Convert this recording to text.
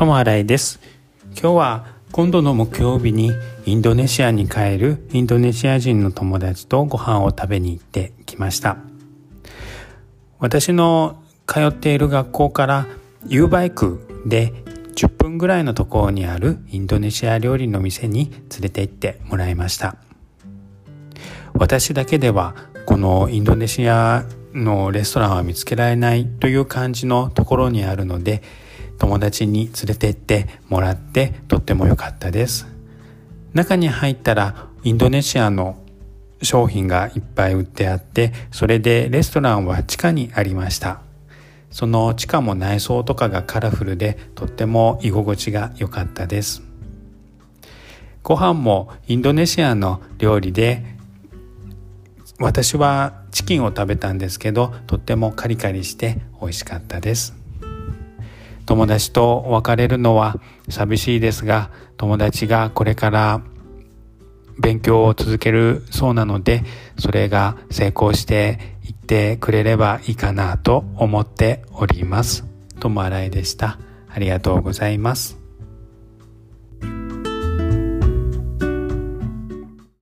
友新井です。今日は今度の木曜日にインドネシアに帰るインドネシア人の友達とご飯を食べに行ってきました。私の通っている学校から U バイクで10分ぐらいのところにあるインドネシア料理の店に連れて行ってもらいました。私だけではこのインドネシアのレストランは見つけられないという感じのところにあるので友達に連れて行ってもらってとっても良かったです。中に入ったらインドネシアの商品がいっぱい売ってあってそれでレストランは地下にありました。その地下も内装とかがカラフルでとっても居心地が良かったです。ご飯もインドネシアの料理で私はチキンを食べたんですけどとってもカリカリして美味しかったです。友達と別れるのは寂しいですが友達がこれから勉強を続けるそうなのでそれが成功していってくれればいいかなと思っております。友新井でした。ありがとうございます。